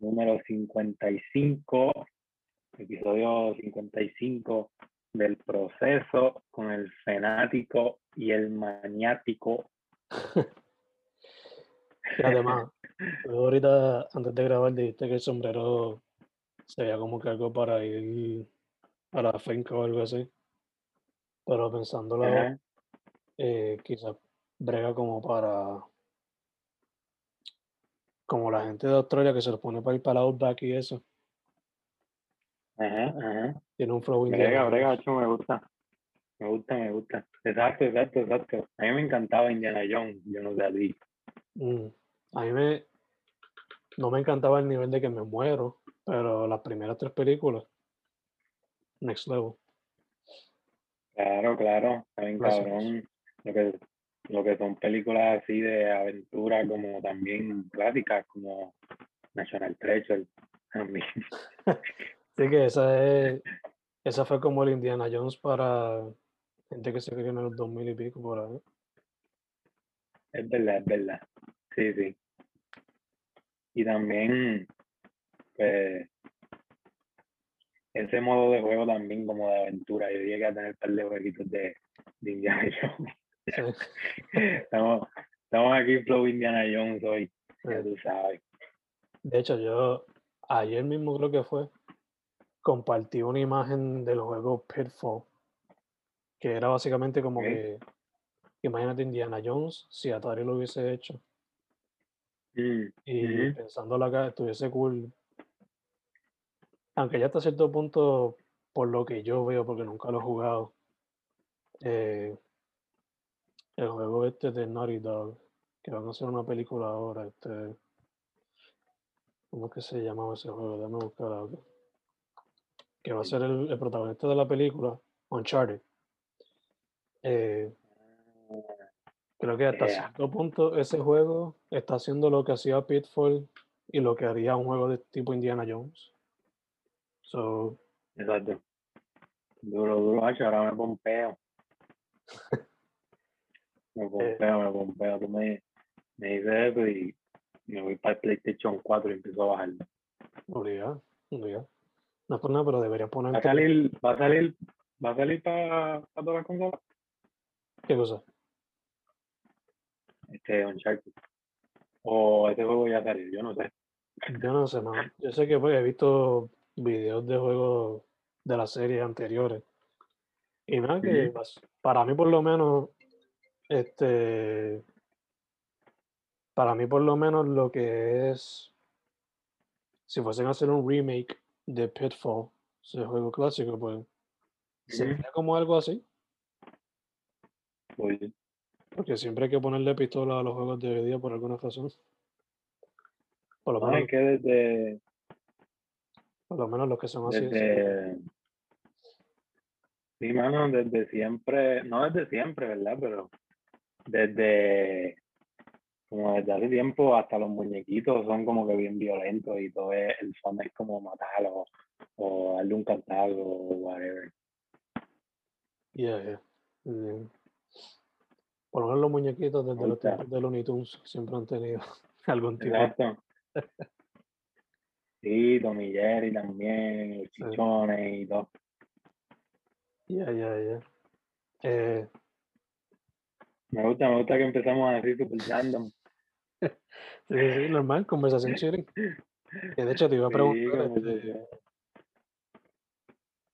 Número 55, episodio 55 del proceso con el fanático y el maniático. Y además, ahorita antes de grabar dijiste que el sombrero sería como que algo para ir a la finca o algo así. Pero pensándolo, eh, quizás brega como para como la gente de Australia que se lo pone para ir para el Outback y eso. Ajá, ajá. Tiene un flow Brega, brega, hecho, me gusta. Me gusta, me gusta. Exacto, exacto, exacto. A mí me encantaba Indiana Jones, yo no sé Mm, A mí me no me encantaba el nivel de que me muero, pero las primeras tres películas, next level. Claro, claro. También Gracias. cabrón. Lo que, lo que son películas así de aventura, como también clásicas, como National Treasure. También. Así que esa es, esa fue como el Indiana Jones para gente que se crió en los 2000 y pico por ahí. Es verdad, es verdad. Sí, sí. Y también, pues, ese modo de juego también como de aventura. Yo llegué a tener un par de jueguitos de, de Indiana Jones. Estamos, estamos aquí, Flow Indiana Jones hoy, ya sí. tú sabes. De hecho, yo ayer mismo creo que fue, compartí una imagen del juego Pitfall, que era básicamente como que, imagínate Indiana Jones si Atari lo hubiese hecho. Mm, Y ujú. pensándolo acá, estuviese cool. Aunque ya hasta cierto punto, por lo que yo veo, porque nunca lo he jugado, eh, el juego este de Naughty Dog, que van a hacer una película ahora, este, ¿cómo es que se llamaba ese juego? Déjame buscar algo. Que va a ser el, el protagonista de la película, Uncharted. Eh, creo que hasta Yeah. cierto punto ese juego está haciendo lo que hacía Pitfall y lo que haría un juego de tipo Indiana Jones. So, Exacto. Duro, duro, ahora me pompeo. Me pompeo, me pompeo. Tú me, me dices eso y me voy para el PlayStation 4 y empiezo a bajarlo. obligado, obligado. No es por nada, pero debería ¿Va a salir, va a salir, va a salir para todas las consolas? ¿Qué cosa? Este Uncharted. O ese juego ya salió, yo no sé. Yo no sé, no. Yo sé que pues, he visto videos de juegos de las series anteriores. Y nada, que para mí por lo menos, este, para mí por lo menos lo que es, si fuesen a hacer un remake de Pitfall, ese juego clásico, pues, sería como algo así, Pues, porque siempre hay que ponerle pistola a los juegos de hoy día por alguna razón. Por lo no, menos, es que desde, por lo menos los que son así. desde, sí, mano, desde siempre, no desde siempre, ¿verdad? Pero desde como desde hace tiempo hasta los muñequitos son como que bien violentos y todo es, el fondo es como matarlo o darle un cantado o whatever. Yeah, yeah. Mm. Por lo menos los muñequitos desde los tiempos de Looney Tunes siempre han tenido algún tipo. Exacto. Sí, Tommy Jerry también, los Sí. chichones y todo. Yeah, yeah, yeah. Eh, Me gusta, me gusta que empezamos así super random. sí, sí, sí, normal, conversación. Que de hecho te iba a preguntar este, que-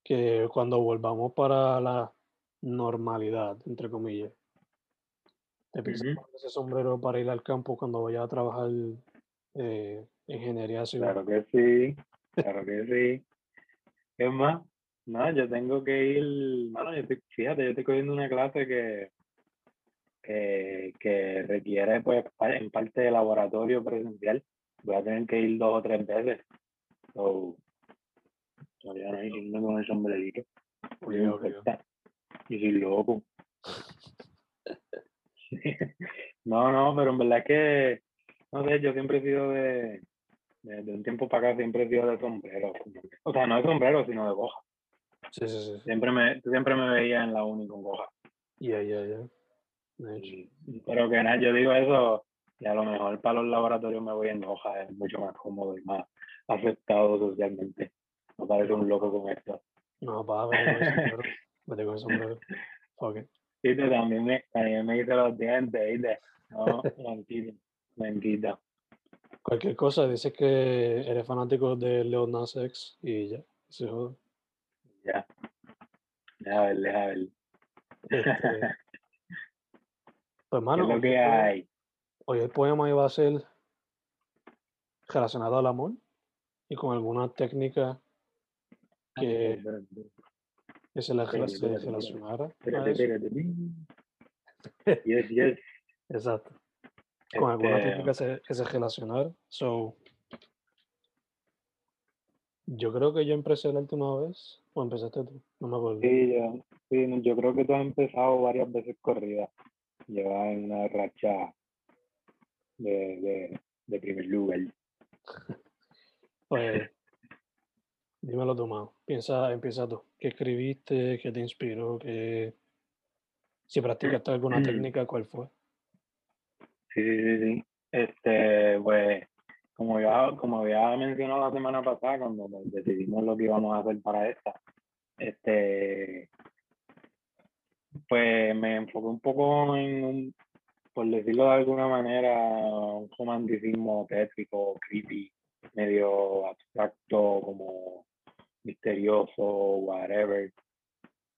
que cuando volvamos para la normalidad, entre comillas, ¿te piensas poner ese sombrero para ir al campo cuando vayas a trabajar eh, ingeniería civil? Claro que sí, claro que sí. Es más, no, yo tengo que ir, bueno, yo estoy, fíjate, yo estoy cogiendo una clase que, que, que requiere, pues, en parte de laboratorio presencial. Voy a tener que ir dos o tres veces. So, todavía no hay yendo con el sombrerito. Yo soy loco. No, no, pero en verdad es que, no sé, yo siempre he sido de, de, de un tiempo para acá, siempre he sido de sombrero. O sea, no de sombrero, sino de goja. Sí, sí, sí. Siempre me, siempre me veía en la uni con goja. Yeah, yeah, yeah. De hecho. Y- Pero que nada, yo digo eso, y a lo mejor para los laboratorios me voy en hoja, es mucho más cómodo y más aceptado socialmente. No parece un loco con esto. No, pa, vete con el sombrero. Vete con el sombrero. Fuck it. Y tú también me, también me hice los dientes, ¿viste? No, mentira, mentira. Cualquier cosa, dices que eres fanático de Leo Nas X y ya. Se joda. Ya. Deja ver, deja ver. Este, pues, ¿Qué mano, es lo hoy que el poema- hay? hoy el poema iba a ser relacionado al amor y con alguna técnica que, Espérate, espérate, que se, la, Espérate, se espérate, relacionara espérate, espérate. Yes, yes. Exacto. Con alguna Este, técnica se- que se relacionara. So, yo creo que yo empecé la última vez. O empezaste tú. No me acuerdo. Sí, yo, sí, yo creo que tú has empezado varias veces corrida. Llevas en una racha de, de, de primer lugar. Pues, dímelo tú, mano. Piensa, empieza tú. ¿Qué escribiste? ¿Qué te inspiró? ¿Qué... Si practicaste alguna Mm. técnica, ¿cuál fue? Sí, sí, sí, sí. Este, pues, como ya, como había mencionado la semana pasada, cuando pues, decidimos lo que íbamos a hacer para esta, este, pues me enfoqué un poco en un, por decirlo de alguna manera, un romanticismo tétrico, creepy, medio abstracto, como misterioso, whatever.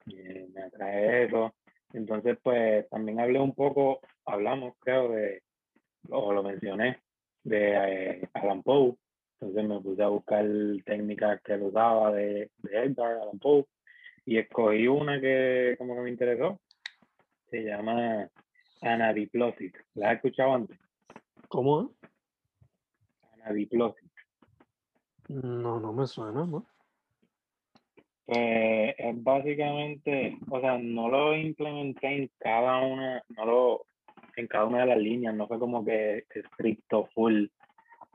Me atrae eso. Entonces, pues también hablé un poco, hablamos, creo, de, o lo mencioné, de eh, Alan Poe. Entonces me puse a buscar técnicas que él usaba de, de Edgar Allan Poe y escogí una que como que me interesó. Se llama anadiplosis. ¿La has escuchado antes? ¿Cómo? Anadiplosis. No, no me suena, ¿no? Pues es básicamente, o sea, no lo implementé en cada una, no lo, en cada una de las líneas, no fue como que estricto full,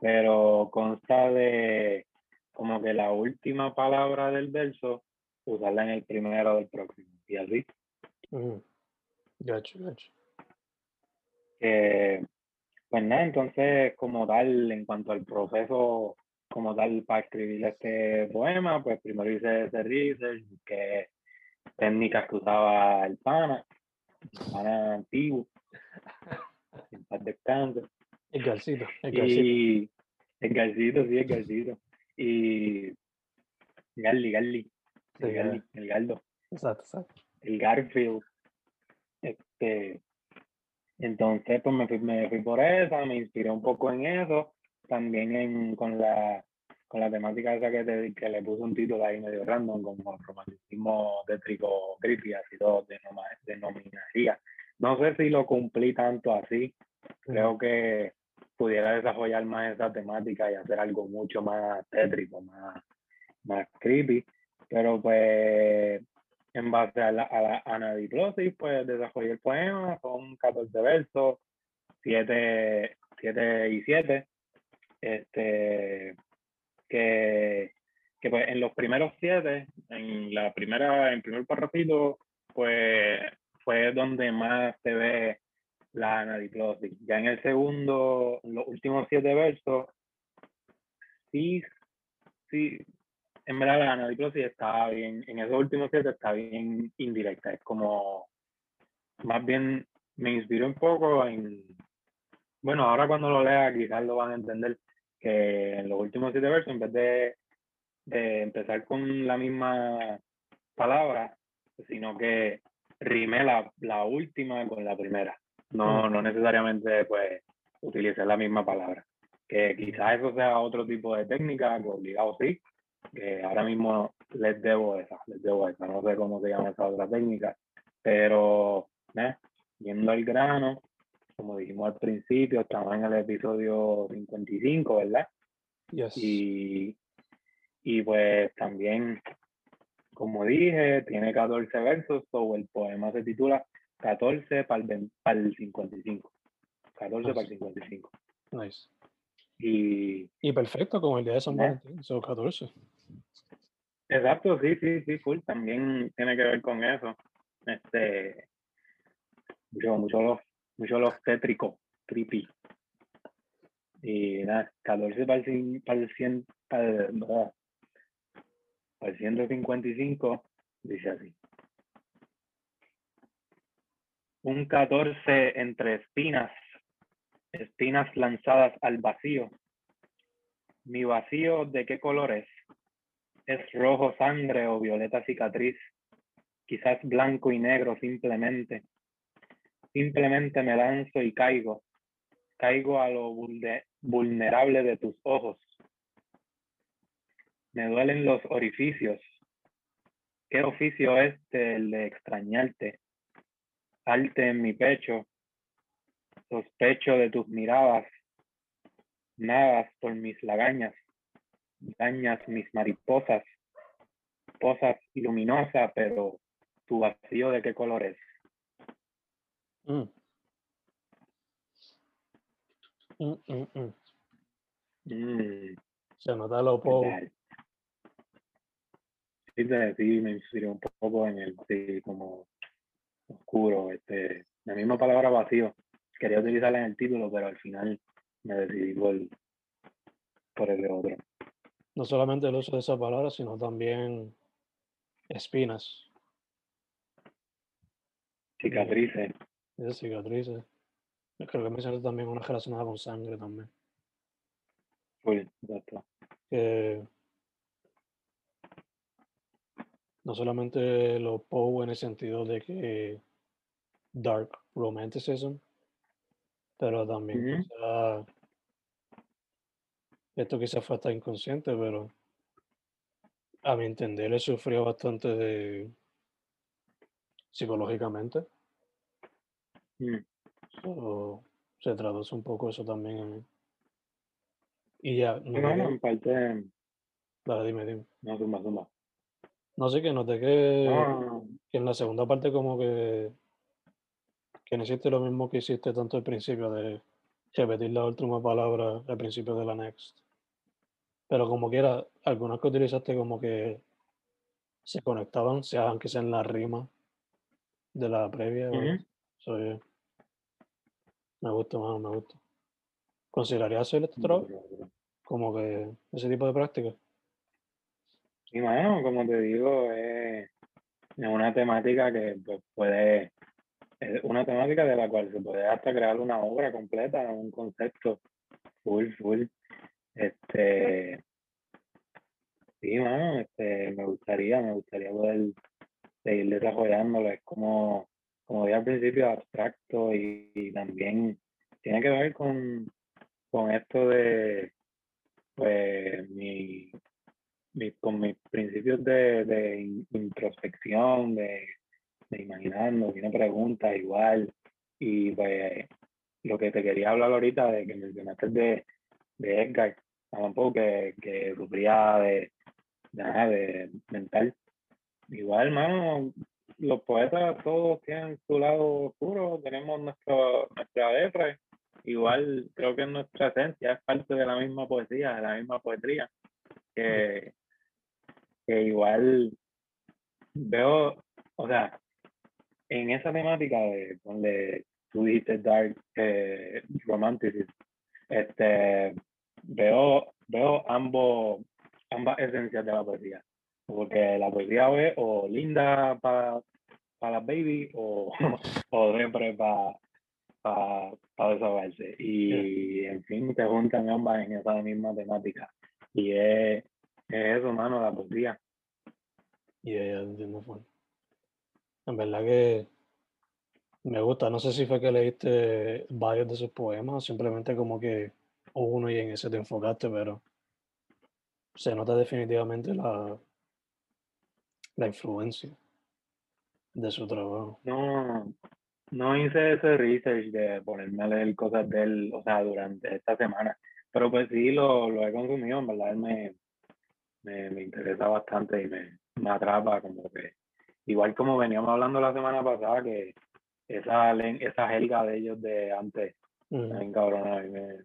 pero consta de como que la última palabra del verso, usarla en el primero del próximo, y así. Ujú. Gacho, gacho. que pues nada, entonces como tal, en cuanto al proceso como tal para escribir este poema, pues primero hice ese research, que técnicas que usaba el pana, el pana antiguo, en paz descanse, El garcito, el garcito. y el garcito, sí, el garcito, y Garly, Garly, Sí, el Garly, el Gardo. Exacto, exacto. el Garfield. Este, entonces, pues me fui, me fui por esa, me inspiré un poco en eso, también en, con, la, con la temática esa que, te, que le puse un título ahí medio random, como romanticismo tétrico creepy, así denoma- denominaría. No sé si lo cumplí tanto así, creo que pudiera desarrollar más esa temática y hacer algo mucho más tétrico, más, más creepy, pero pues en base a la, a la anadiplosis, pues desarrollé el poema, son 14 versos, 7, 7 y 7, este, que, que pues en los primeros 7, en la primera, en primer párrafo, pues fue donde más se ve la anadiplosis. Ya en el segundo, los últimos siete versos, sí, sí, en verdad la anadiplosis está bien, en esos últimos siete está bien indirecta, es como, más bien me inspiró un poco en, bueno, ahora cuando lo lea quizás lo van a entender, que en los últimos siete versos, en vez de, de empezar con la misma palabra, sino que rime la, la última con la primera. No, no necesariamente pues utilice la misma palabra. Que quizás eso sea otro tipo de técnica, obligado sí, que ahora mismo les debo esa, les debo esa, no sé cómo se llama esa otra técnica, pero ¿eh? yendo al grano, como dijimos al principio, estamos en el episodio 55, ¿verdad? Yes. Y, y pues también, como dije, tiene 14 versos, o el poema se titula 14 para el, para el 55. 14 para el 55. Nice. Y Y perfecto, como el día de San ¿Eh? Valentín, son 14. Exacto, sí, sí, sí, full. También tiene que ver con eso. Este, mucho, mucho los, mucho los tétricos, trippy. Y nada, 14 para el, para el 100, para el, no, para el 155, dice así. Un 14 entre espinas, espinas lanzadas al vacío. Mi vacío, ¿de qué color es? ¿Es rojo sangre o violeta cicatriz? Quizás blanco y negro simplemente. Simplemente me lanzo y caigo. Caigo a lo vulne- vulnerable de tus ojos. Me duelen los orificios. ¿Qué oficio este el de extrañarte? Alte en mi pecho. Sospecho de tus miradas. Nadas por mis lagañas dañas mis mariposas, posas luminosa, pero tu vacío de qué color es. Mm. Mm, mm, Se nota lo poco. Sí, sí, me inspiró un poco en el, sí, como oscuro, este, la misma palabra vacío. Quería utilizarla en el título, pero al final me decidí por, por el de otro. No solamente el uso de esa palabra, sino también espinas, Cicatrices. esas cicatrices. Yo creo que mencionaste también una relacionada con sangre también. Full, exacto. no solamente lo Poe en el sentido de que dark romanticism, pero también esto quizás fue hasta inconsciente, pero a mi entender él sufrió bastante de psicológicamente. Mm, so, se traduce un poco eso también en mí. Y ya, sí, no mano, en parte, dale, dime, dime. no, zumba, zumba. No sé que noté que No, que en la segunda parte como que, que no hiciste lo mismo que hiciste tanto al principio de repetir la última palabra al principio de la next. Pero como quiera, algunas que utilizaste como que se conectaban, sea aunque sea en la rima de la previa. So, yeah. Me gusta, mano, me gusta. ¿Considerarías hacer esto otra vez? Como que ese tipo de práctica. Y bueno, como te digo, es, es una temática que pues, puede, es una temática de la cual se puede hasta crear una obra completa, un concepto full, full. Este, sí, mano, este, me gustaría, me gustaría poder seguir desarrollándolo. Es como, como dije al principio, abstracto y, también tiene que ver con, con esto de, pues, mi, mi- con mis principios de, de in- introspección, de, de imaginarnos, una pregunta igual. Y pues lo que te quería hablar ahorita de que mencionaste de, de Edgar Allan Poe, que, que sufría de, de, de mental. Igual, hermano, los poetas todos tienen su lado oscuro, tenemos nuestro, nuestra letra igual creo que es nuestra esencia, es parte de la misma poesía, de la misma poesía, que, que igual veo, o sea, en esa temática de donde tú dijiste dark eh, romanticism, este, veo, veo ambos, ambas esencias de la poesía. Porque la poesía es o linda para para las baby o, o siempre para para para desahogarse. Y en fin, te juntan ambas en esa misma temática. Y es, es eso, mano, la poesía. Y yeah, entiendo, fue. En verdad que me gusta. No sé si fue que leíste varios de sus poemas, o simplemente como que uno y en ese te enfocaste, pero se nota definitivamente la, la influencia de su trabajo. No, no hice ese research de ponerme a leer cosas de él, o sea, durante esta semana, pero pues sí lo, lo he consumido, en verdad me, me, me interesa bastante y me, me atrapa como que, igual como veníamos hablando la semana pasada, que esa, esa jerga de ellos de antes, uh cabrona, a mí me,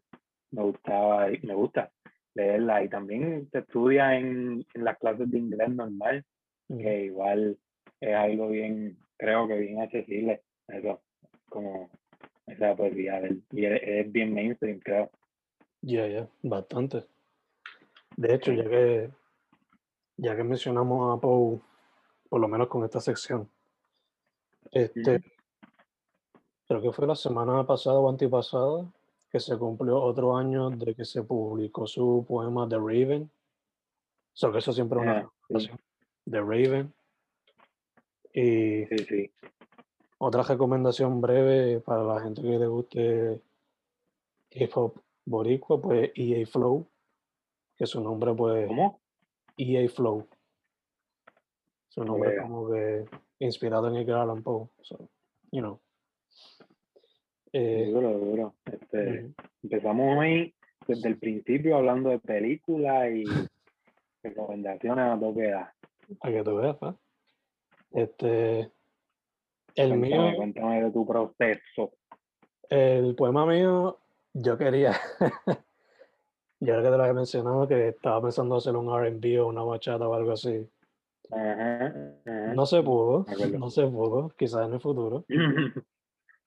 me gustaba y me gusta leerla y también se estudia en, en las clases de inglés normal, que igual es algo bien, creo que bien accesible, eso, como esa poesía del, y es, bien mainstream, creo. Ya, ya, bastante. De hecho, ya que ya que mencionamos a Poe, por lo menos con esta sección, este, creo que fue la semana pasada o antipasada que se cumplió otro año de que se publicó su poema The Raven. So que eso siempre es una yeah, The Raven. Y sí, sí. otra recomendación breve para la gente que le guste hip hop boricua, pues EA Flow, que su nombre pues... ¿Cómo? EA Flow. Su nombre como que inspirado en Edgar Allan Poe. So, you know. Eh, Duro, duro. Este, empezamos hoy desde el principio hablando de películas y recomendaciones a toque de dar. Para que tú veas, pa. Este. El Cuéntame, mío, cuéntame de tu proceso. el poema mío, yo quería. yo creo que te lo había mencionado que estaba pensando hacer un RB o una bachata o algo así. Ajá, ajá. No se pudo, no se pudo, quizás en el futuro.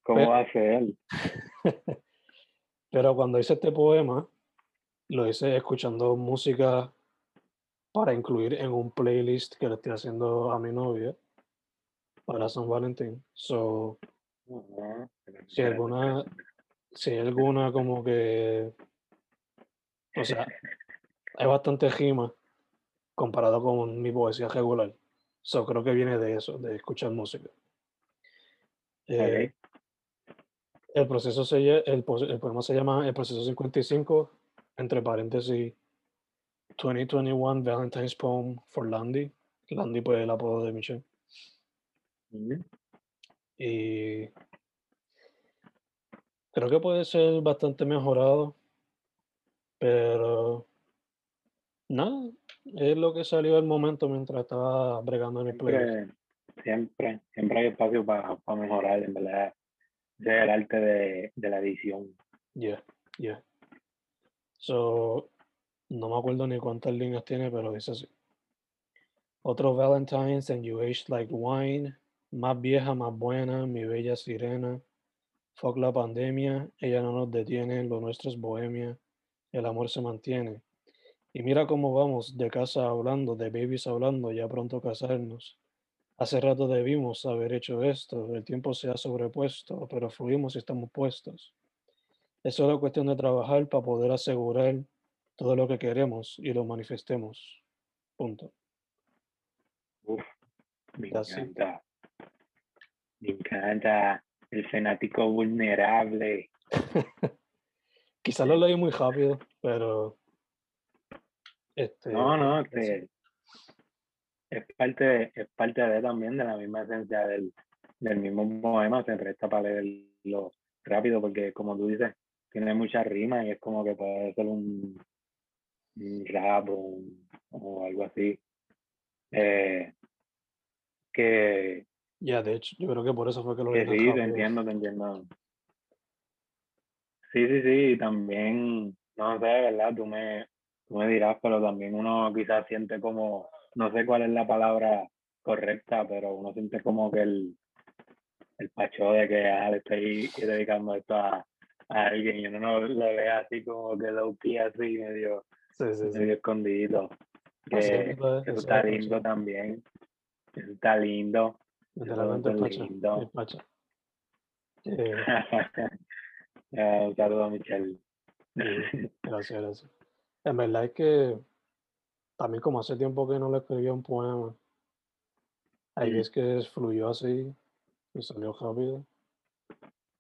¿Cómo Pero- a ser? Pero cuando hice este poema, lo hice escuchando música para incluir en un playlist que le estoy haciendo a mi novia para San Valentín. So, si alguna, si hay alguna como que, o sea, hay bastante rima comparado con mi poesía regular. So, creo que viene de eso, de escuchar música. Eh, El proceso se, el, el poema se llama El proceso 55, entre paréntesis, 2021 Valentine's Poem for Landy. Landy, pues el apodo de Michelle. Y creo que puede ser bastante mejorado, pero nada, es lo que salió al momento mientras estaba bregando en el playlist. Siempre, siempre, siempre hay espacio para mejorar, en verdad. Ese es el arte de, de la edición. Yeah, yeah. So, no me acuerdo ni cuántas líneas tiene, pero dice así. Otro Valentine's and you aged like wine. Más vieja, más buena, mi bella sirena. Fuck la pandemia, ella no nos detiene, lo nuestro es bohemia. El amor se mantiene. Y mira cómo vamos, de casa hablando, de babies hablando, ya pronto casarnos. Hace rato debimos haber hecho esto, el tiempo se ha sobrepuesto, pero fluimos y estamos puestos. Es solo cuestión de trabajar para poder asegurar todo lo que queremos y lo manifestemos. Punto. Uf, me it. encanta. Me encanta el fanático vulnerable. Quizás lo leí muy rápido, pero este, No, no, sí. Es parte, es parte de también de la misma esencia del, del mismo poema, se presta para leerlo rápido porque como tú dices, tiene mucha rima y es como que puede ser un, un rap o, o algo así. Eh, que, ya de hecho, yo creo que por eso fue que lo que sí, te entiendo, te entiendo. Sí, sí, sí, y también, no sé, ¿verdad? Tú me, tú me dirás, pero también uno quizás siente como, no sé cuál es la palabra correcta, pero uno siente como que el, el pacho de que ah, le estoy dedicando esto a, a alguien y uno no lo ve así como que lo pilla así medio, Sí, sí, sí. medio escondido. Que eso eso está es lindo pacho. también. Eso está lindo. Literalmente el pacha. lindo. El Eh, un saludo a Michelle. Sí. gracias, gracias. En verdad es que también como hace tiempo que no le escribía un poema, ahí es que fluyó así y salió rápido.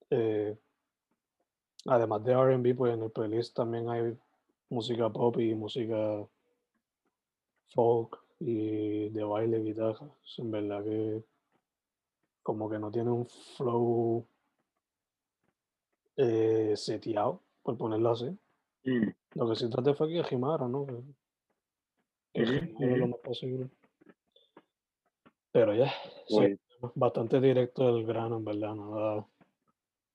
Eh, además de R&B, pues en el playlist también hay música pop y música folk y de baile, guitarra. En verdad que como que no tiene un flow eh, seteado, por ponerlo así. Mm. Lo que sí traté fue que rimaron, ¿no? Que Ujú, rimaron lo más posible. Pero ya, sí, Pues, bastante directo del grano, en verdad, nada,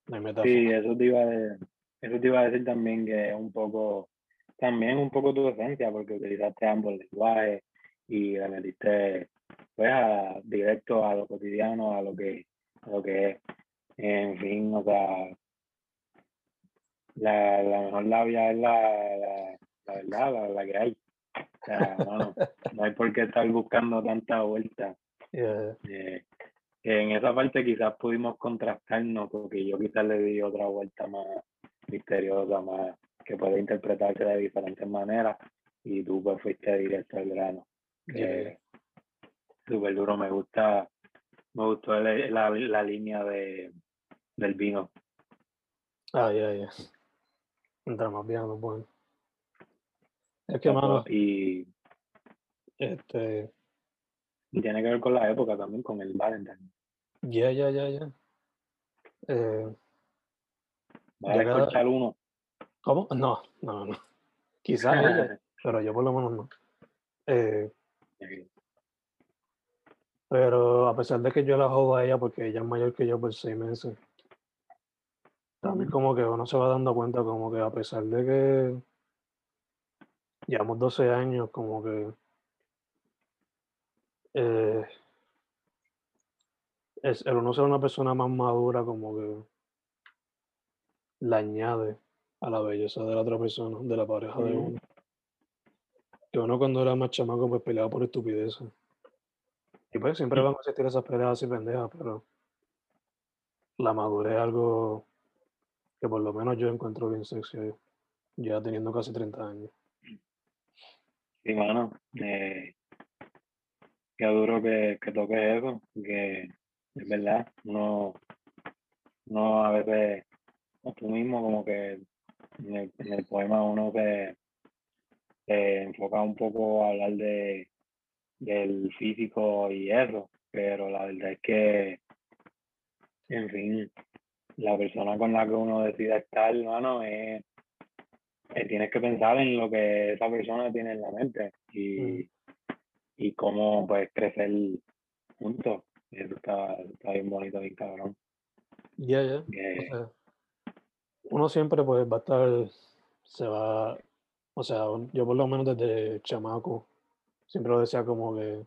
no metáfora. sí, eso te iba a eso te iba a decir también que es un poco, también un poco tu esencia, porque utilizaste ambos lenguajes y le metiste pues a- directo a lo cotidiano, a lo que, a lo que es. En fin, o sea, la, la mejor labia es la, la, la verdad, la, la que hay. Sea, mano, no hay por qué estar buscando tanta vuelta. Yeah, Eh, en esa parte quizás pudimos contrastarnos porque yo quizás le di otra vuelta más misteriosa, más que puede interpretarse de diferentes maneras y tú pues fuiste directo al grano. Que súper duro, me gusta, me gustó la, la línea de, del vino. Ah, ya, ya. Mientras más más bueno. Es que, mano, Y, este, y tiene que ver con la época también, con el Valentine. ya, ya, ya, ya. Eh, Vale, Ya cada- escorchar uno. ¿Cómo? No, no, no. Quizás ella, pero yo por lo menos no. Eh, pero a pesar de que yo la jodo a ella porque ella es mayor que yo por seis meses, también como que uno se va dando cuenta como que a pesar de que llevamos 12 años, como que eh, es, el uno ser una persona más madura como que la añade a la belleza de la otra persona, de la pareja de uno. Que uno cuando era más chamaco pues peleaba por estupideces. Y pues siempre van a existir esas peleas así pendejas, pero la madurez es algo que por lo menos yo encuentro bien sexy ya teniendo casi 30 años. Sí, mano. Eh, qué duro que, que toques eso, que es verdad, uno, uno a veces, tú mismo como que en el, poema uno se, se enfoca un poco a hablar de del físico y eso, pero la verdad es que, en fin, la persona con la que uno decida estar, hermano, es, eh, tienes que pensar en lo que esa persona tiene en la mente y, y cómo pues crecer juntos. Eso está, está bien bonito, bien cabrón. Ya, ya. Que- O sea, uno siempre pues va a estar, se va, o sea, yo por lo menos desde chamaco siempre lo decía como que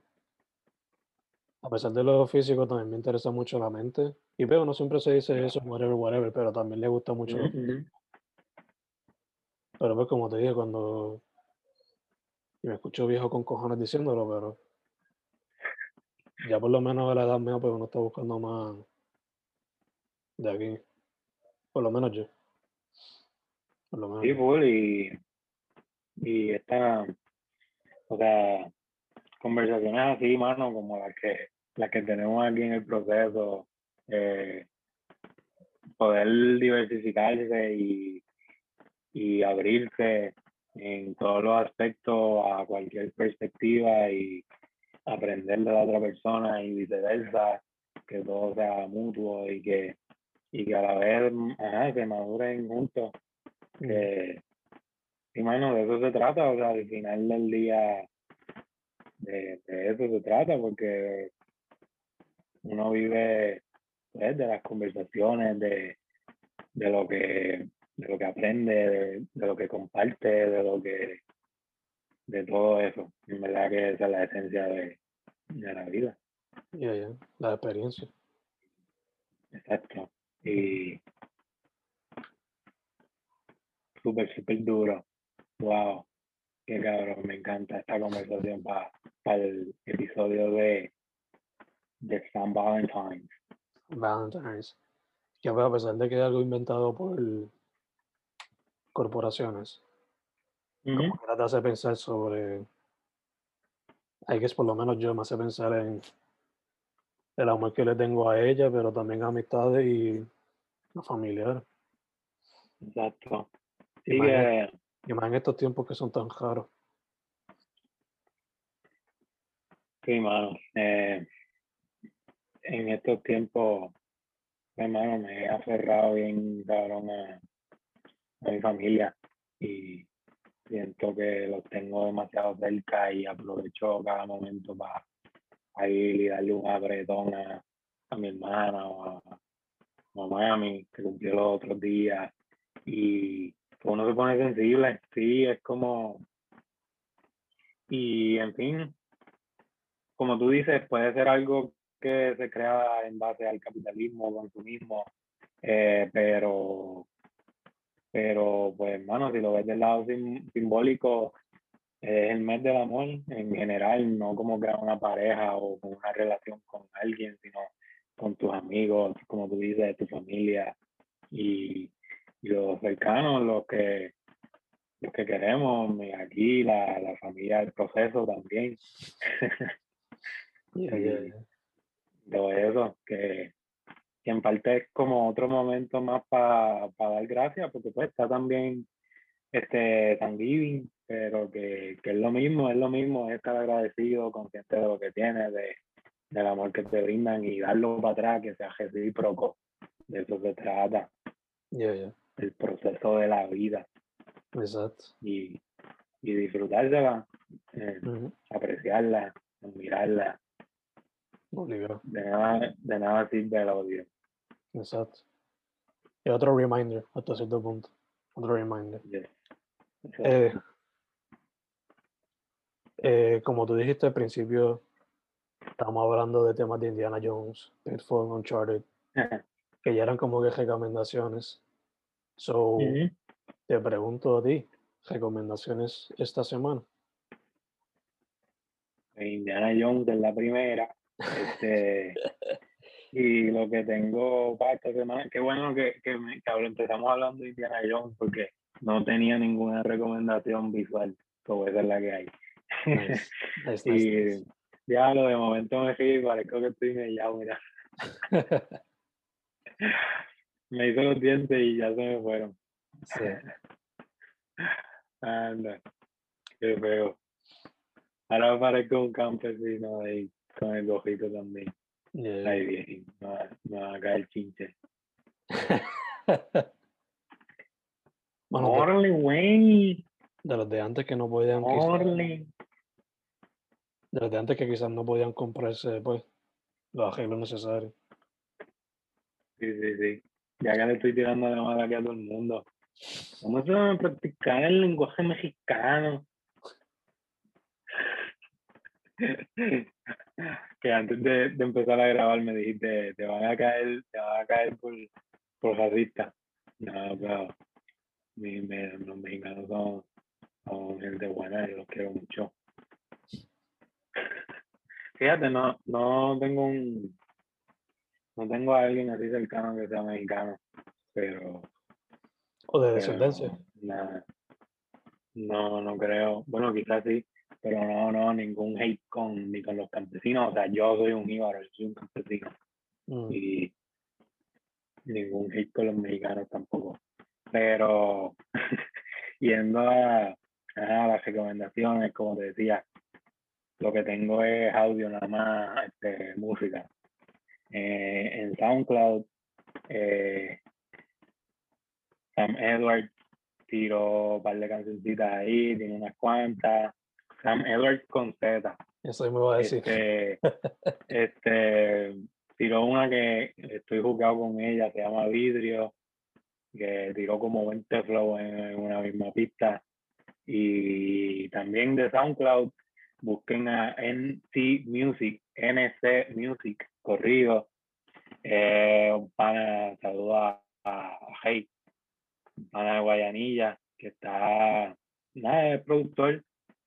a pesar de lo físico también me interesa mucho la mente. Y veo, uno siempre se dice eso, whatever, whatever, pero también le gusta mucho. Ujú. Pero pues como te dije, cuando, y me escucho viejo con cojones diciéndolo, pero ya por lo menos a la edad mía pues uno está buscando más de aquí. Por lo menos yo. Por lo menos Sí, yo. full, y, y esta, o sea, conversaciones así, mano, como las que, las que tenemos aquí en el proceso, eh, poder diversificarse y, y abrirse en todos los aspectos a cualquier perspectiva y aprender de la otra persona y viceversa, que todo sea mutuo y que, y que a la vez ajá, se maduren juntos que y mano de eso se trata o sea al final del día de, de eso se trata porque uno vive pues, de las conversaciones de, de lo que de lo que aprende, de, de lo que comparte, de lo que, de todo eso. En verdad que esa es la esencia de, de la vida. Ya, ya, la experiencia. Exacto. Y súper, súper duro. Wow. Qué cabrón, me encanta esta conversación para el episodio de, de San Valentine's. Valentine's. Que pues, a pesar de que es algo inventado por corporaciones, como que te hace pensar sobre. Hay que por lo menos yo me hace pensar en el amor que le tengo a ella, pero también a amistades y a familiares. Exacto. Y más, en, que- y más en estos tiempos que son tan raros. sí, mano. Eh, en estos tiempos, hermano, me he aferrado bien, cabrón, a, a mi familia y siento que los tengo demasiado cerca y aprovecho cada momento para ir y darle un apretón a, mi hermana o a, o a mami, que cumplió los otros días. Y uno se pone sensible, sí, es como... Y en fin, como tú dices, puede ser algo que se crea en base al capitalismo, consumismo, eh, pero, pero pues hermano, si lo ves del lado sim- simbólico, es el mes del amor en general, no como crear una pareja o una relación con alguien, sino con tus amigos, como tú dices, tu familia y, y los cercanos, los que los que queremos, aquí la, la familia del proceso también. Ya, ya, y ya. todo eso, que, que en parte es como otro momento más para dar gracias, porque pues está también este Thanksgiving, pero que, que es lo mismo, es lo mismo, es estar agradecido, consciente de lo que tienes, de, del amor que te brindan y darlo para atrás, que sea recíproco, de eso se trata, el proceso de la vida. Exacto. y, y disfrutársela, eh, apreciarla, admirarla, de nada, de nada sirve el odio. Exacto. Y otro reminder, hasta cierto punto. Otro reminder. Eh, eh, como tú dijiste al principio, estamos hablando de temas de Indiana Jones, Pitfall, Uncharted, que ya eran como que recomendaciones. So, Ujú. te pregunto a ti, recomendaciones esta semana. Indiana Jones es la primera. Este, y lo que tengo para esta semana, qué bueno que, que, me- que empezamos hablando de Indiana Jones porque no tenía ninguna recomendación visual. So, esa es la que hay. Nice, nice, nice, y ya lo de momento me fui, parezco que estoy mellado, mira. Me hizo los dientes y ya se me fueron. Sí. Anda, qué feo. Ahora parezco un campesino ahí con el ojito también. Yeah. Ay, bien, me va, me va a caer chinche. Bueno, de, Orly, güey. de los de antes que no podían, Orly. de los de antes que quizás no podían comprarse pues, los arreglos necesarios. Sí, sí, sí. Ya que le estoy tirando la mala aquí a todo el mundo. Vamos a practicar el lenguaje mexicano. que antes de, de empezar a grabar me dijiste, te van a caer, te van a caer por, por racista. No, pero mi- me- los mexicanos son, son gente buena y los quiero mucho. Fíjate, no, no tengo un, no tengo a alguien así cercano que sea mexicano, pero O de pero descendencia. nada. No, no creo. Bueno, quizás sí, pero no, no, ningún hate con, ni con los campesinos. O sea, yo soy un íbaro, yo soy un campesino. Mm, Y ningún hate con los mexicanos tampoco. Pero yendo a, a las recomendaciones, como te decía, lo que tengo es audio, nada más este, música. Eh, en SoundCloud, eh, Sam Edwards tiró un par de cancioncitas ahí, tiene unas cuantas. Sam Edwards con Z. Eso me va a decir. Este, este, tiró una que estoy jugado con ella, se llama Vidrio. que tiró como 20 flow en, una misma pista. Y también de SoundCloud, busquen a NC Music, NC Music, corrido. Eh, un pana, saludo a, a, Hey, un pana de Guayanilla, que está, nada, es productor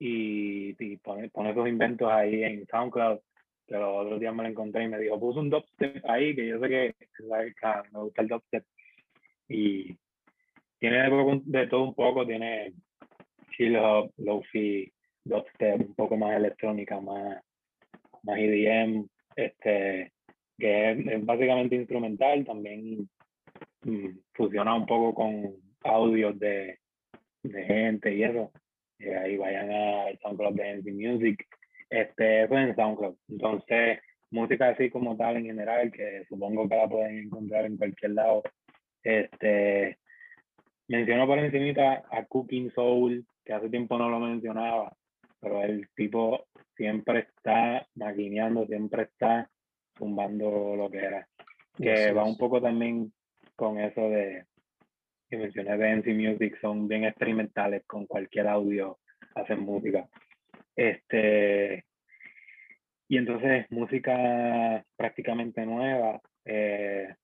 y, y pone, pone esos inventos ahí en SoundCloud que los otros días me lo encontré y me dijo, puso un dubstep ahí, que yo sé que me gusta el dubstep. Y tiene de, todo un poco, tiene chill hop, lofi, dubstep, un poco más electrónica, más, más EDM, este, que es, básicamente instrumental, también mm, funciona un poco con audios de, de gente y eso. Y ahí vayan a SoundCloud de NC Music este, pues en SoundCloud. Entonces, música así como tal en general, que supongo que la pueden encontrar en cualquier lado. Este, menciono por encima a Cooking Soul, que hace tiempo no lo mencionaba, pero el tipo siempre está maquineando, siempre está zumbando lo que era. Que va un poco también con eso de que mencioné de NC Music, son bien experimentales con cualquier audio, hacen música. Este, y entonces música prácticamente nueva. Eh,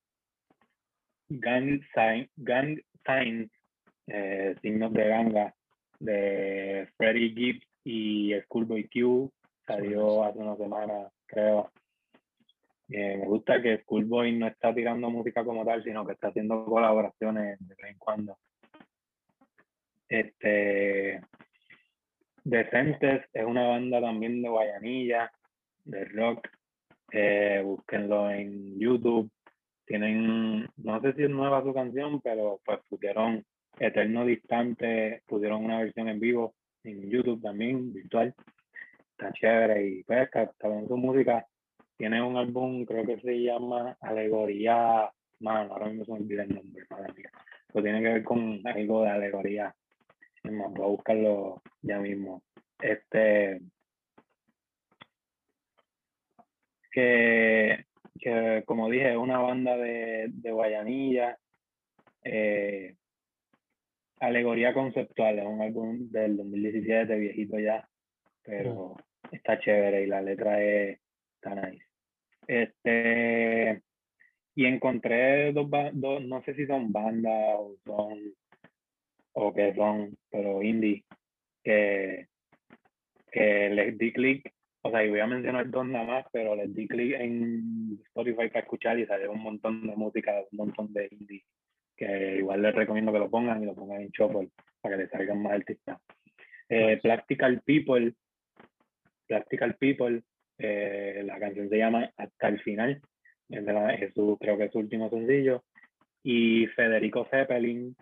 Gang, Sign, Gang Signs, eh, signos de ganga, de Freddie Gibbs y Schoolboy Q, salió hace una semana, creo. Eh, me gusta que Schoolboy no está tirando música como tal, sino que está haciendo colaboraciones de vez en cuando. Este, Decentes es una banda también de Guayanilla, de rock. Eh, búsquenlo en YouTube. Tienen, no sé si es nueva su canción, pero pues pusieron Eterno Distante, pusieron una versión en vivo en YouTube también, virtual. Está chévere y pues con su música. Tiene un álbum, creo que se llama Alegoría, mano, ahora mismo se me olvida el nombre, madre mía. Pero tiene que ver con algo de alegoría voy a buscarlo ya mismo. Este. Que, que como dije, es una banda de, de Guayanilla. Eh, alegoría conceptual, es un álbum del 2017, viejito ya, pero está chévere y la letra es, está nice. Este, y encontré dos, dos, no sé si son bandas o son o que son, pero indie, que, que les di clic, o sea, y voy a mencionar dos nada más, pero les di clic en Spotify para escuchar y salió un montón de música, un montón de indie, que igual les recomiendo que lo pongan y lo pongan en Shuffle para que les salgan más artistas. Eh, Practical People, Practical People, eh, la canción se llama Hasta el final, es, de su, creo que es su último sencillo, y Federico Zeppelin,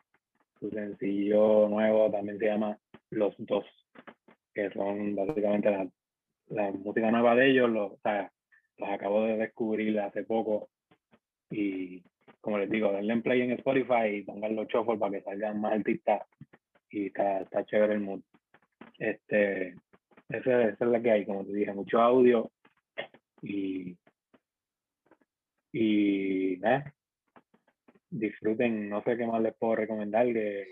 su sencillo nuevo también se llama Los Dos, que son básicamente la, la música nueva de ellos, lo, o sea, los acabo de descubrir hace poco y como les digo, denle en play en Spotify y pongan los shuffle para que salgan más artistas y está, está chévere el mood. Este, esa, esa es la que hay, como te dije, mucho audio y y ¿eh? disfruten, no sé qué más les puedo recomendar, que,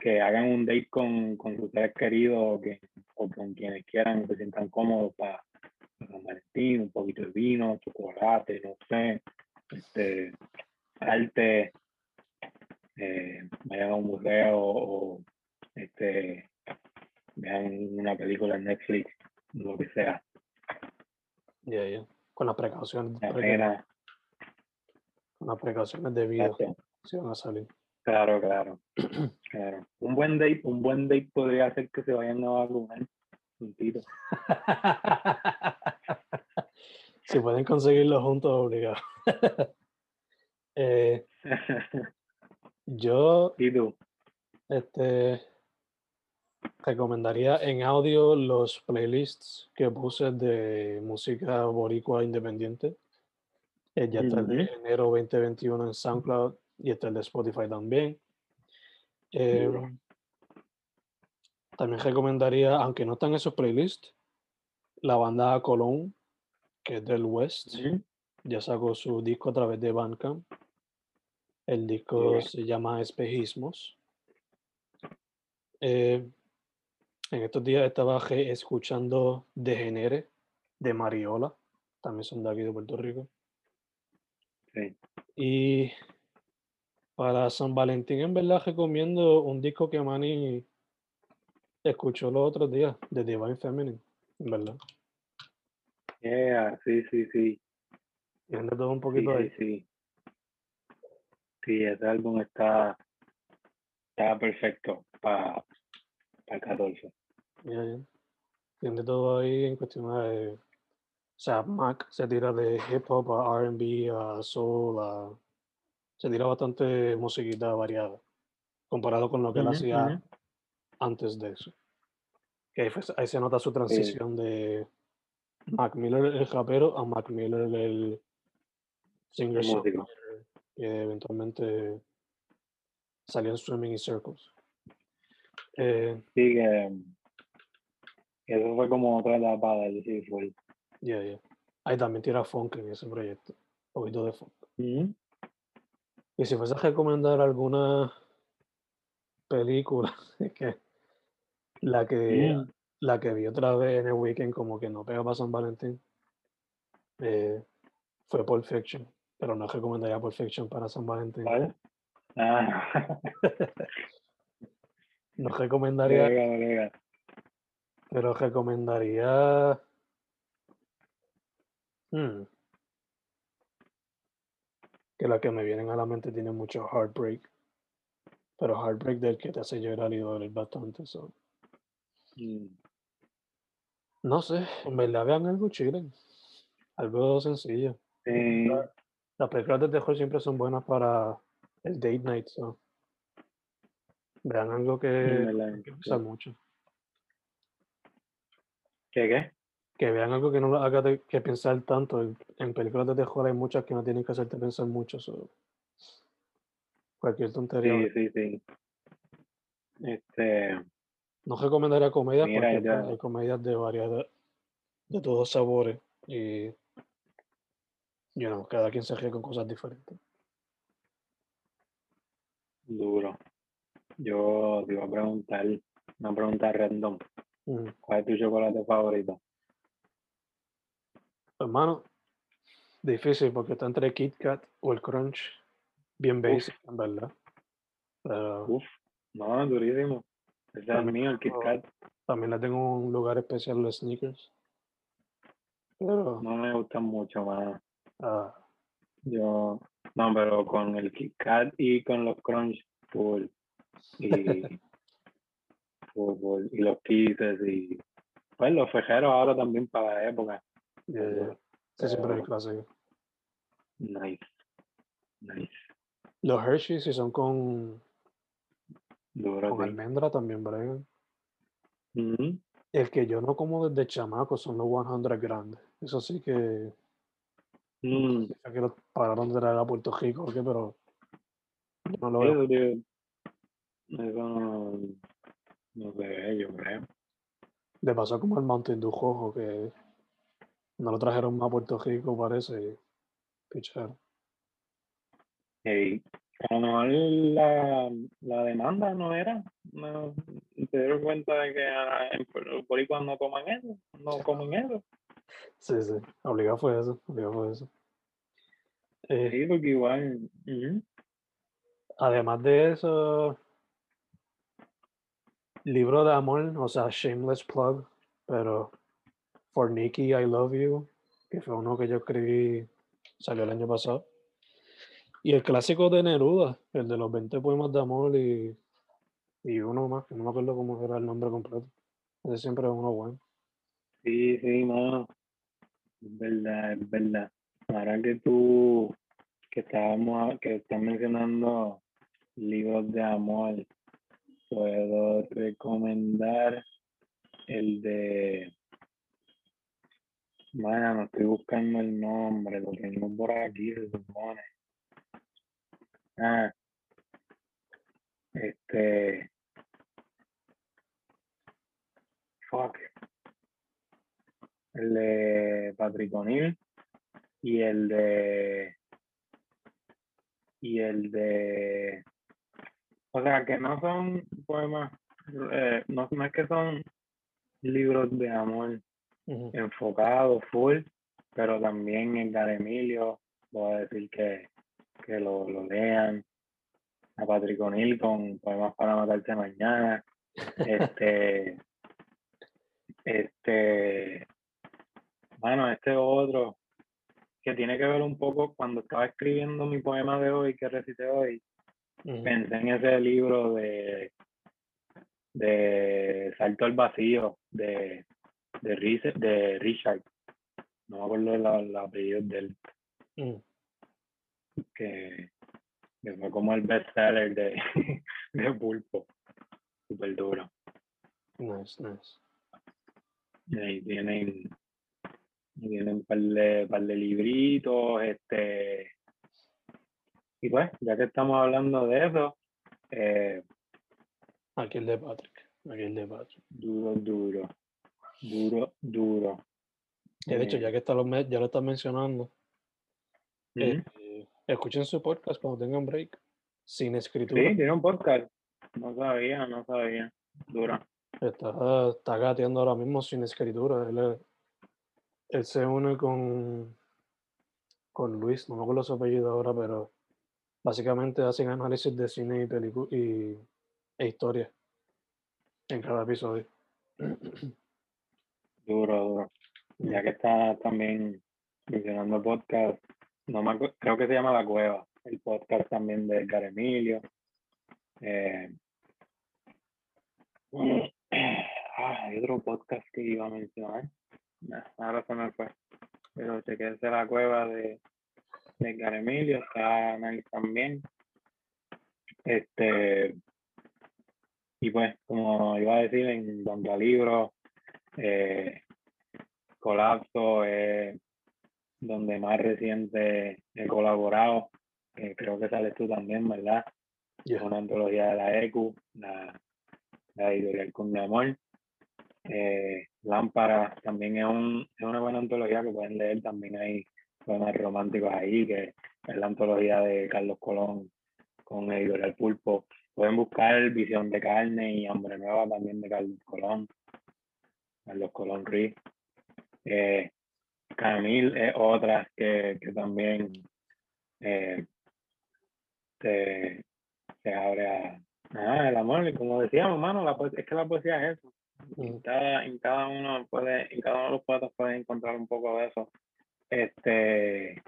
que, hagan un date con, con sus seres queridos o, que, o con quienes quieran, se sientan cómodos para, para Valentín, un poquito de vino, chocolate, no sé, este, arte, eh, vayan a un museo o este, vean una película en Netflix, lo que sea. Ya, ya. Con la precaución. La las precauciones debidas si van a salir. Claro, claro, claro. Un buen date, un buen date podría hacer que se vayan a vacunar un tiro. si pueden conseguirlo juntos, obligado. eh, yo ¿Y tú? Este, recomendaría en audio los playlists que puse de música boricua independiente. Eh, ya está el de enero 2021 en SoundCloud y está el de Spotify también. Eh, también recomendaría, aunque no están esos playlists, la banda Colón, que es del West. Ya sacó su disco a través de Bandcamp. El disco se llama Espejismos. Eh, en estos días estaba escuchando Degenere de Mariola. También son de aquí de Puerto Rico. Sí. Y para San Valentín, en verdad, recomiendo un disco que Manny escuchó los otros días, de Divine Feminine, en verdad. Yeah, sí, sí, sí. Tienen de todo un poquito sí, ahí. sí. Sí, ese álbum está, está perfecto para el 14. De todo ahí en cuestión de. O sea, Mac se tira de hip hop a RB, a soul, a. Se tira bastante musiquita variada, comparado con lo que él hacía antes de eso. Ahí, fue- ahí se nota su transición de Mac Miller, el rapero, a Mac Miller, el singer songwriter, que eventualmente salió en Swimming in Circles. Eh, Sí, que, eso fue como otra etapa del sí, fue. yeah, yeah. Ahí también tira funk en ese proyecto, poquito de funk. Y si fuese a recomendar alguna película, que la que la que vi otra vez en el weekend como que no pega para San Valentín eh, fue Pulp Fiction, pero no recomendaría Pulp Fiction para San Valentín. ¿Vale? Ah, No recomendaría. Pero recomendaría hmm, que la que me vienen a la mente tiene mucho heartbreak, pero heartbreak del que te hace llorar y doler bastante. so. Mm. No sé, en verdad vean algo chile, algo sencillo. Sí, Las películas de terror siempre son buenas para el date night, so. Vean algo que hay que sí. mucho. ¿Qué qué? Que vean algo que no lo haga de- que pensar tanto. En, en películas de terror hay muchas que no tienen que hacerte pensar mucho. so. Cualquier tontería. Sí, sí, sí. Este, No recomendaría comedias Mira, porque ya- pues, hay comedias de varias, de, de todos sabores. Y, you know, cada quien se ríe con cosas diferentes. duro. Yo te iba a preguntar, una pregunta random. Mm. ¿Cuál es tu chocolate favorito? Hermano, difícil porque está entre Kit Kat o el Crunch. Bien basic, en verdad. Pero Uf, no, durísimo. Ese es el También mío, el Kit Kat. también le tengo un lugar especial los sneakers. Pero, No me gustan mucho, más. ah, Yo, no, pero con el Kit Kat y con los Crunch, full. Y, y los Kisses y, pues los fejeros ahora también para la época. yeah, yeah. Ese siempre el clásico. Nice. Nice. Los Hershey's, si son con, Duro, con sí. almendra, también bregan. El que yo no como desde chamaco son los 100 grandes. Eso sí que, Mm, sé que los pararon de traer a Puerto Rico, ¿o qué? pero yo no lo veo. Eso no, no se ve, yo creo. Le pasó como al Mountain Dew rojo, que no lo trajeron más a Puerto Rico, parece. y picharon. Ey, a lo mejor la, la demanda no era. No, te dieron cuenta de que ah, en Puerto Rico no toman eso, no comen eso. Sí, sí. Obligado fue eso. Obligado fue eso. Eh, Sí, porque igual. Además de eso, libro de amor, o sea, Shameless Plug, pero For Nikki, I Love You, que fue uno que yo escribí, salió el año pasado. Y el clásico de Neruda, el de los 20 poemas de amor y, y uno más, que no me acuerdo cómo era el nombre completo. Ese siempre es uno bueno. Sí, sí, no. Es verdad, es verdad. Ahora que tú, que estábamos, que estás mencionando libros de amor, puedo recomendar el de. Bueno, no estoy buscando el nombre, lo tengo por aquí, se supone. Ah, este. Fuck. El de Patrick O'Neill y el de y el de, o sea, que no son poemas, eh, no, no es que son libros de amor Ujú. enfocados, full, pero también Edgar Emilio, voy a decir que, que lo, lo lean, a Patrick O'Neill con Poemas para Matarte Mañana, este, este, bueno, este otro, que tiene que ver un poco, cuando estaba escribiendo mi poema de hoy, que recité hoy, Pensé en ese libro de, de Salto al Vacío, de, de, Richard, no me acuerdo la- los apellidos de él, Ujú. que, que fue como el bestseller de, de Pulpo, súper duro. Nice, nice. Y ahí tienen, tienen un par de, par de libritos, este, y pues, ya que estamos hablando de eso, eh, Aquí el de Patrick. Aquí el de Patrick. duro, duro, duro, duro. Que de hecho, Eh, ya que está lo, ya lo estás mencionando, eh, escuchen su podcast cuando tengan break. Sin Sí, escritura. tiene un podcast. No sabía, no sabía. Duro. Está, está gateando ahora mismo sin escritura. Él, es- él se une con, con Luis, no me acuerdo su apellido ahora, pero básicamente hacen análisis de cine y películas y, e historia en cada episodio. Duro, duro. Ya que está también mencionando podcast, no me acu- creo que se llama La Cueva, el podcast también de Edgar Emilio. Eh, ah, hay otro podcast que iba a mencionar. Nah, ahora se me fue. Pero chequense La Cueva de Edgar Emilio, está nice también. Este, y pues, como iba a decir, en cuanto a libros, eh, Colapso es donde más reciente he colaborado. que creo que sales tú también, ¿verdad? Yeah. Es una antología de la ECU, la, la editorial con mi amor. Eh, Lámpara también es, un, es una buena antología que pueden leer. También hay poemas románticos ahí, que es la antología de Carlos Colón con editorial Pulpo. Pueden buscar Visión de Carne y Hambre Nueva también de Carlos Colón. Carlos Colón Ruiz. Eh, Camil es otra que, que también eh, se, se abre a, a el amor. Y como decíamos, mano, la, es que la poesía es eso. En Ujú. cada, en cada uno puede, en cada uno de los poetas puedes encontrar un poco de eso. Este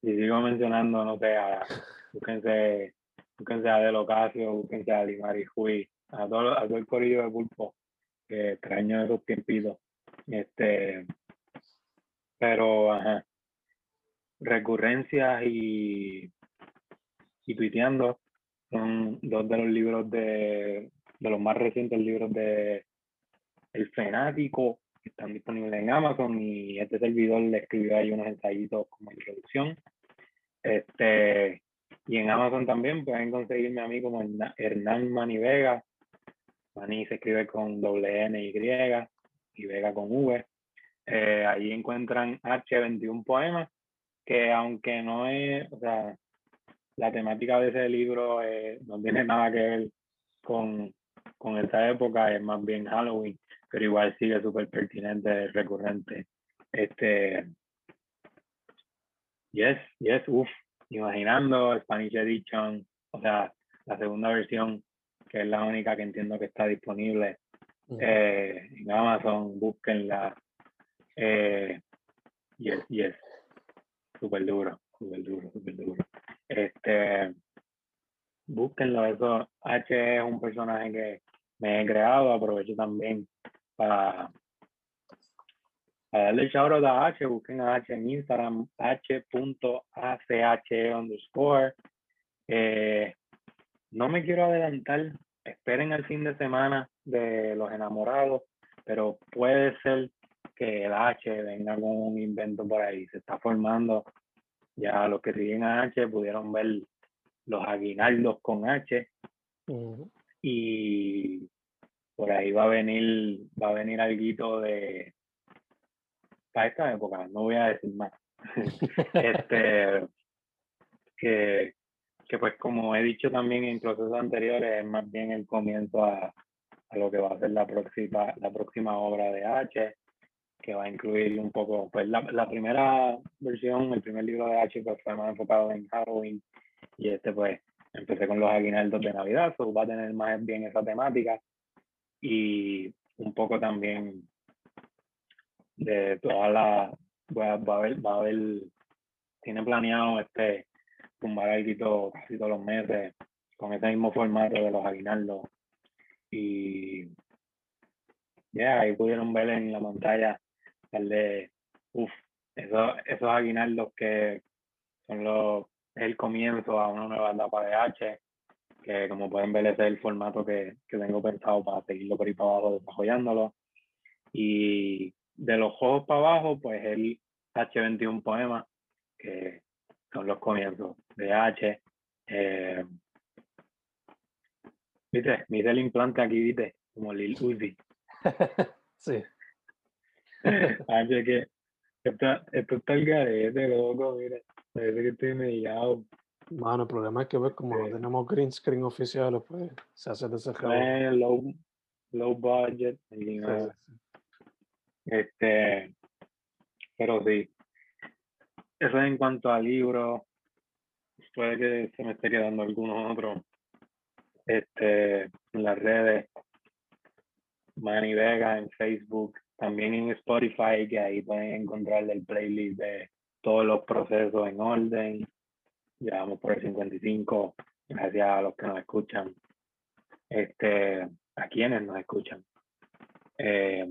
si sigo mencionando, no sé, a, búsquense, búsquense a Del Ocasio, búsquense a Limari Hui, a todo, a el corillo de pulpo, que extraño esos tiempitos. Este, pero, ajá, recurrencias y, y tuiteando son dos de los libros de, de los más recientes libros de El Fanático, que están disponibles en Amazon y este servidor le escribió ahí unos ensayitos como introducción. Este, y en Amazon también pueden conseguirme a mí como Hernán Mani Vega. Mani se escribe con doble N y y Vega con V. Eh, ahí encuentran H21 poemas, que aunque no es, o sea, la temática de ese libro eh, no tiene nada que ver con, con esa época, es más bien Halloween, pero igual sigue súper pertinente, recurrente. Este, yes, yes, uff, imaginando Spanish Edition, o sea, la segunda versión, que es la única que entiendo que está disponible Ujú. eh, en Amazon, búsquenla. Eh, yes, yes. Súper duro, súper duro, súper duro. Este, búsquenlo, eso. H es un personaje que me he creado, aprovecho también para, para darle shout out a H, busquen a H en Instagram, h.ache underscore. Eh, no me quiero adelantar, esperen el fin de semana de los enamorados, pero puede ser que el H venga con un invento por ahí, se está formando. Ya los que siguen a H pudieron ver los aguinaldos con H y por ahí va a venir, va a venir algo de para esta época, no voy a decir más. este que, que pues como he dicho también en procesos anteriores, es más bien el comienzo a, a lo que va a ser la próxima, la próxima obra de H, que va a incluir un poco, pues la, la primera versión, el primer libro de H pues fue más enfocado en Halloween y este pues empecé con los aguinaldos de Navidad, so va a tener más bien esa temática y un poco también de toda la, va, a haber, tiene planeado este tumbar algo casi todos los meses con ese mismo formato de los aguinaldos. Y ya ahí pudieron ver en la pantalla el uff esos, esos aguinaldos que son los el comienzo a una nueva etapa de H que como pueden ver ese es el formato que, que tengo pensado para seguirlo por ahí para abajo desarrollándolo y de los juegos para abajo pues el H21 poemas que son los comienzos de H eh, ¿Viste? Mira el implante aquí, ¿viste? Como Lil Uzi. sí. H que esto, esto está el garete, loco, mira. Parece que estoy mediado. Mano, el problema es que pues, como no tenemos green screen oficiales, pues se hace de ese juego. Eh, low, low budget. y Sí. Este, pero sí. Eso en cuanto a libros. Puede que se me estaría dando algunos otros. Este, en las redes. Manny Vega en Facebook. También en Spotify, que ahí pueden encontrar el playlist de todos los procesos en orden. Ya vamos por el 55. Gracias a los que nos escuchan. Este, a quienes nos escuchan. Eh,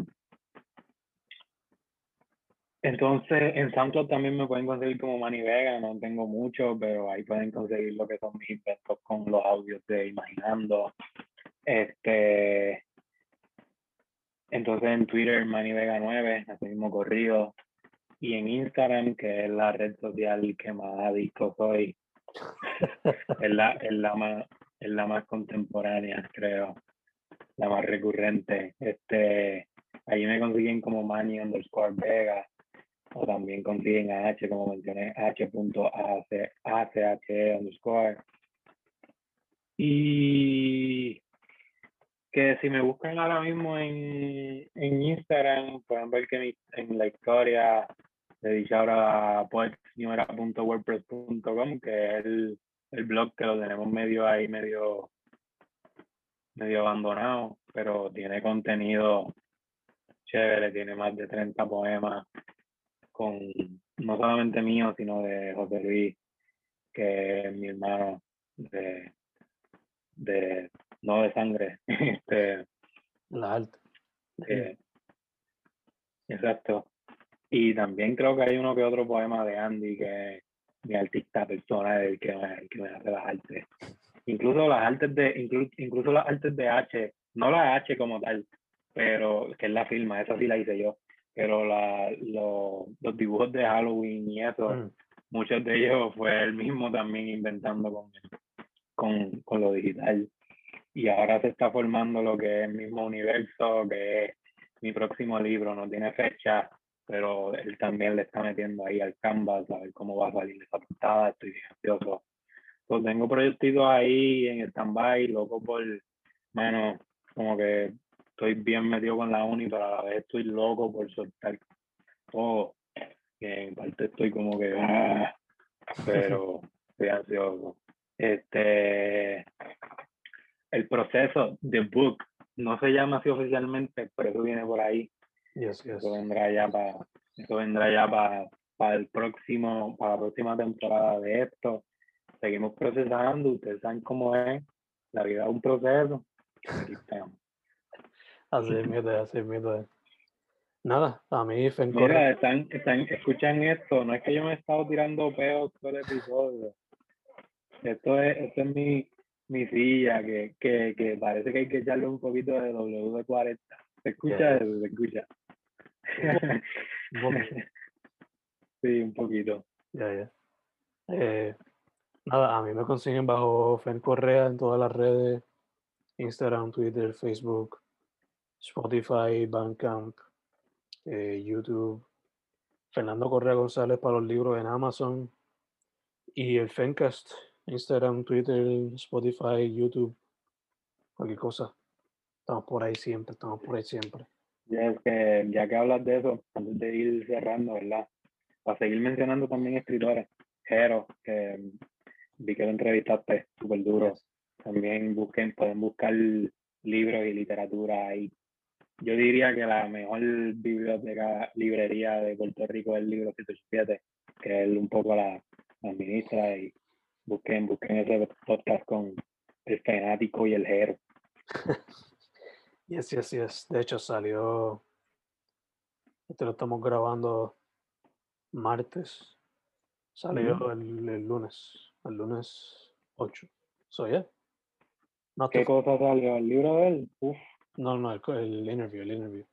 entonces, en SoundCloud también me pueden conseguir como Manny Vega, no tengo mucho, pero ahí pueden conseguir lo que son mis inventos con los audios de Imaginando. Este, entonces en Twitter, Manny Vega 9, así mismo corrido. Y en Instagram, que es la red social que más adicto soy, es la, es la más, es la más contemporánea, creo, la más recurrente. Este, ahí me consiguen como Manny underscore Vega o también consiguen a H, como mencioné, h.ache underscore. Y que si me buscan ahora mismo en, en Instagram, pueden ver que mi- en la historia de dicha ahora poetsnewera.wordpress.com, que es el, el blog que lo tenemos medio ahí, medio, medio abandonado, pero tiene contenido chévere, tiene más de 30 poemas con no solamente mío, sino de José Luis, que es mi hermano de, de no de sangre, este, La arte. eh, exacto. Y también creo que hay uno que otro poema de Andy que es mi artista personal, el que me, que me hace las artes. Incluso las artes de, inclu- incluso las artes de H, no la H como tal, pero que es la firma, esa sí la hice yo. Pero la, lo- los dibujos de Halloween y eso, Mm. muchos de ellos fue él mismo también inventando con, con, con lo digital. Y ahora se está formando lo que es el mismo universo, que es mi próximo libro, no tiene fecha, pero él también le está metiendo ahí al canvas a ver cómo va a salir esa portada, estoy bien ansioso. Pues tengo proyectitos ahí en stand-by, loco por, mano, como que estoy bien metido con la uni, pero a la vez estoy loco por soltar todo. Que en parte estoy como que, ah, pero estoy ansioso. Este, el proceso de book no se llama así oficialmente, pero eso viene por ahí. Yes, yes. Eso vendrá ya para, eso vendrá ya para, para el próximo, para la próxima temporada de esto. Seguimos procesando, ustedes saben cómo es. La vida es un proceso. Aquí estamos. Así es, así es. Nada, a mí Fencor. Mira, están, están, escuchan esto, no es que yo me he estado tirando peos todo el episodio. Esto es, esto es mi, mi silla, que, que, que parece que hay que echarle un poquito de WD-40. ¿Se escucha eso? ¿Se escucha? Un sí, un poquito. Ya, ya. Eh, nada, a mí me consiguen bajo Fen Correa en todas las redes: Instagram, Twitter, Facebook, Spotify, Bandcamp, eh, YouTube. Fernando Correa González para los libros en Amazon. Y el Fencast, Instagram, Twitter, Spotify, YouTube, cualquier cosa. Estamos por ahí siempre, estamos por ahí siempre. Ya es que, ya que hablas de eso, antes de ir cerrando, ¿verdad? Para seguir mencionando también escritores, Jero, que vi que lo entrevistaste, súper duro. También busquen, pueden buscar libros y literatura ahí. Yo diría que la mejor biblioteca, librería de Puerto Rico es el libro 107, que él un poco la, la administra y busquen, busquen ese podcast con el fanático y el Jero. Yes, yes, yes. De hecho, salió. Este lo estamos grabando martes. Salió el, el lunes. El lunes 8. So, yeah. No, ¿Qué te- cosa salió? ¿El libro de él? Uf, no, no, el, el interview, el interview.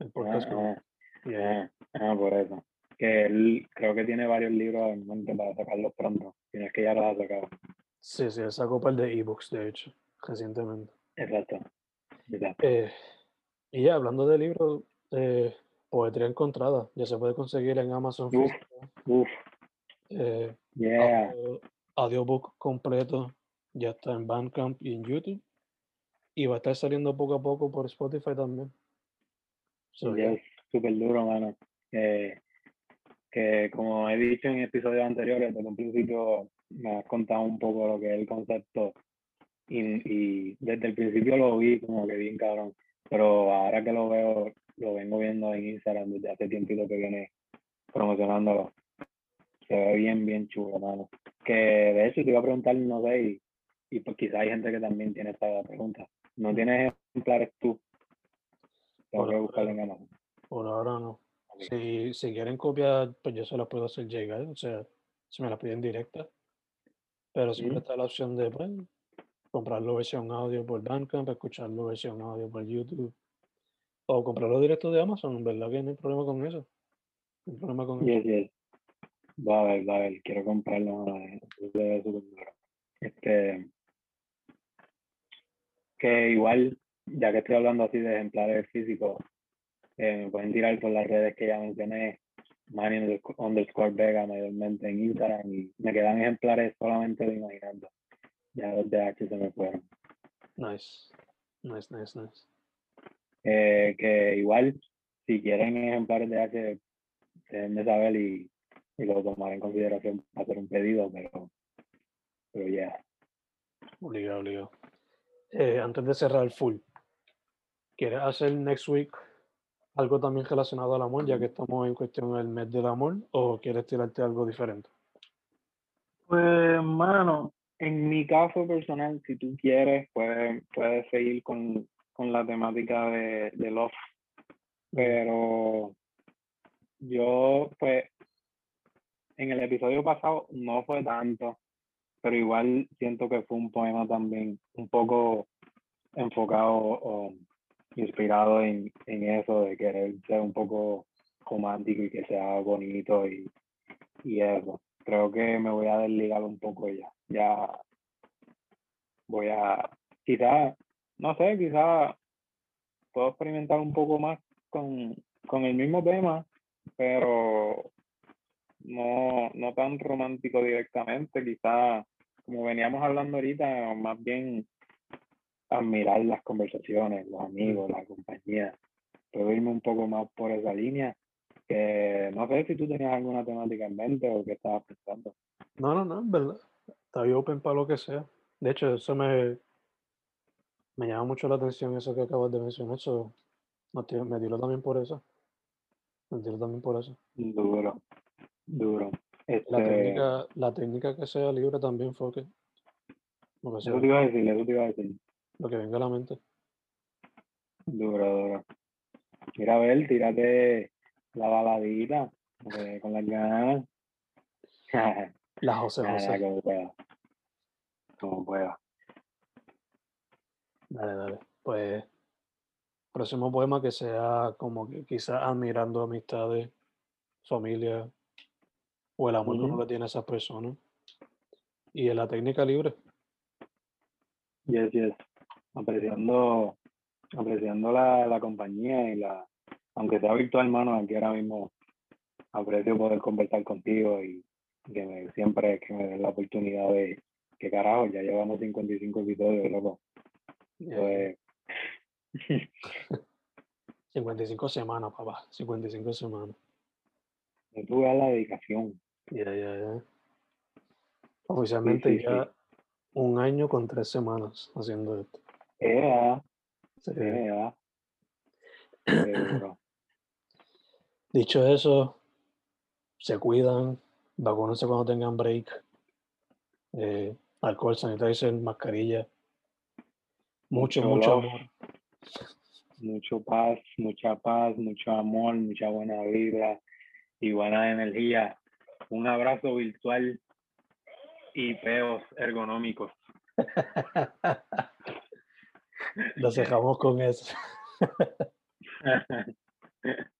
El podcast. ah, yeah. ah, ah, por eso. Que él creo que tiene varios libros en mente para sacarlos pronto. Tienes que ya los ha sacado. Sí, sí, sacó un par de ebooks, de hecho, recientemente. Exacto. Exacto. Eh, y ya, hablando de libros, eh, Poetría Encontrada, ya se puede conseguir en Amazon. Uf. Uf, Eh, yeah. audio- audiobook completo ya está en Bandcamp y en YouTube. Y va a estar saliendo poco a poco por Spotify también. So, yeah. súper duro, mano. Eh, que como he dicho en episodios anteriores, desde un principio me has contado un poco lo que es el concepto y, y desde el principio lo vi como que bien cabrón, pero ahora que lo veo, lo vengo viendo en Instagram desde hace tiempito que viene promocionándolo, se ve bien, bien chulo, mano. Que de hecho te iba a preguntar, no sé, y, y pues quizá hay gente que también tiene esta pregunta. ¿No tienes ejemplares tú? Tengo Por que ahora- buscarlo en Amazon. Por ahora no. Si, si quieren copiar, pues yo se las puedo hacer llegar. O sea, si me la piden directa. Pero siempre Mm. está la opción de pues, comprarlo versión audio por Bandcamp, escucharlo versión audio por YouTube. O comprarlo directo de Amazon, en verdad que no hay problema con eso. No hay problema con eso. Yes, yes. Va a ver, va a ver, quiero comprarlo. Este, que igual, ya que estoy hablando así de ejemplares físicos, eh, me pueden tirar por las redes que ya mencioné, Manny undersc- underscore Vega mayormente en Instagram y me quedan ejemplares solamente de imaginando. Ya los de H se me fueron. Nice. Nice, nice, nice. Eh, que igual, si quieren ejemplares de H, déjenme saber y, y lo tomaré en consideración para hacer un pedido, pero, pero ya. Obligado, obligado. Eh, antes de cerrar full, ¿quieres hacer next week algo también relacionado al amor, ya que estamos en cuestión del mes del amor, o quieres tirarte algo diferente? Pues, mano, en mi caso personal, si tú quieres, puedes, puedes seguir con, con la temática de, de love. Pero yo, pues, en el episodio pasado no fue tanto, pero igual siento que fue un poema también un poco enfocado o inspirado en, en eso de querer ser un poco romántico y que sea bonito y, y eso. Creo que me voy a desligar un poco ya. Ya voy a, quizá, no sé, quizá puedo experimentar un poco más con, con el mismo tema, pero no, no tan romántico directamente, quizá, como veníamos hablando ahorita, más bien admirar las conversaciones, los amigos, la compañía. Puedo irme un poco más por esa línea. Que no sé si tú tenías alguna temática en mente o qué estabas pensando. No, no, no, en verdad. Estoy open para lo que sea. De hecho, eso me, me llama mucho la atención, eso que acabas de mencionar. Eso me tiro también por eso. Me tiro también por eso. Duro, duro. La Este, técnica, la técnica que sea libre también fue que, lo que, sea, te iba a decir, eso te iba a decir. lo que venga a la mente. Duro, duro. Mira, a ver, tírate la baladita eh, con las ganas. La José José. pueda. Como pueda. Dale, dale. Pues, próximo poema que sea como que quizás admirando amistades, familia, o el amor que uno le tiene a esas personas. Y en la técnica libre. Yes, yes. Apreciando, apreciando la, la compañía y la, aunque sea virtual, hermano, aquí ahora mismo aprecio poder conversar contigo y, que me, siempre que me den la oportunidad de, que carajo, ya llevamos 55 episodios, loco. Eh, Pues, 55 semanas, papá. 55 semanas. no tuve la dedicación. Ya, ya, ya. Oficialmente sí, ya un año con tres semanas haciendo esto. Ea, Sí. ea. Seguro. Dicho eso, se cuidan, vacúnense cuando tengan break. Eh, alcohol, sanitizer, mascarilla. Mucho, Mucho mucho amor. mucho paz, mucha paz, mucho amor, mucha buena vibra y buena energía. Un abrazo virtual y peos ergonómicos. Lo dejamos con eso.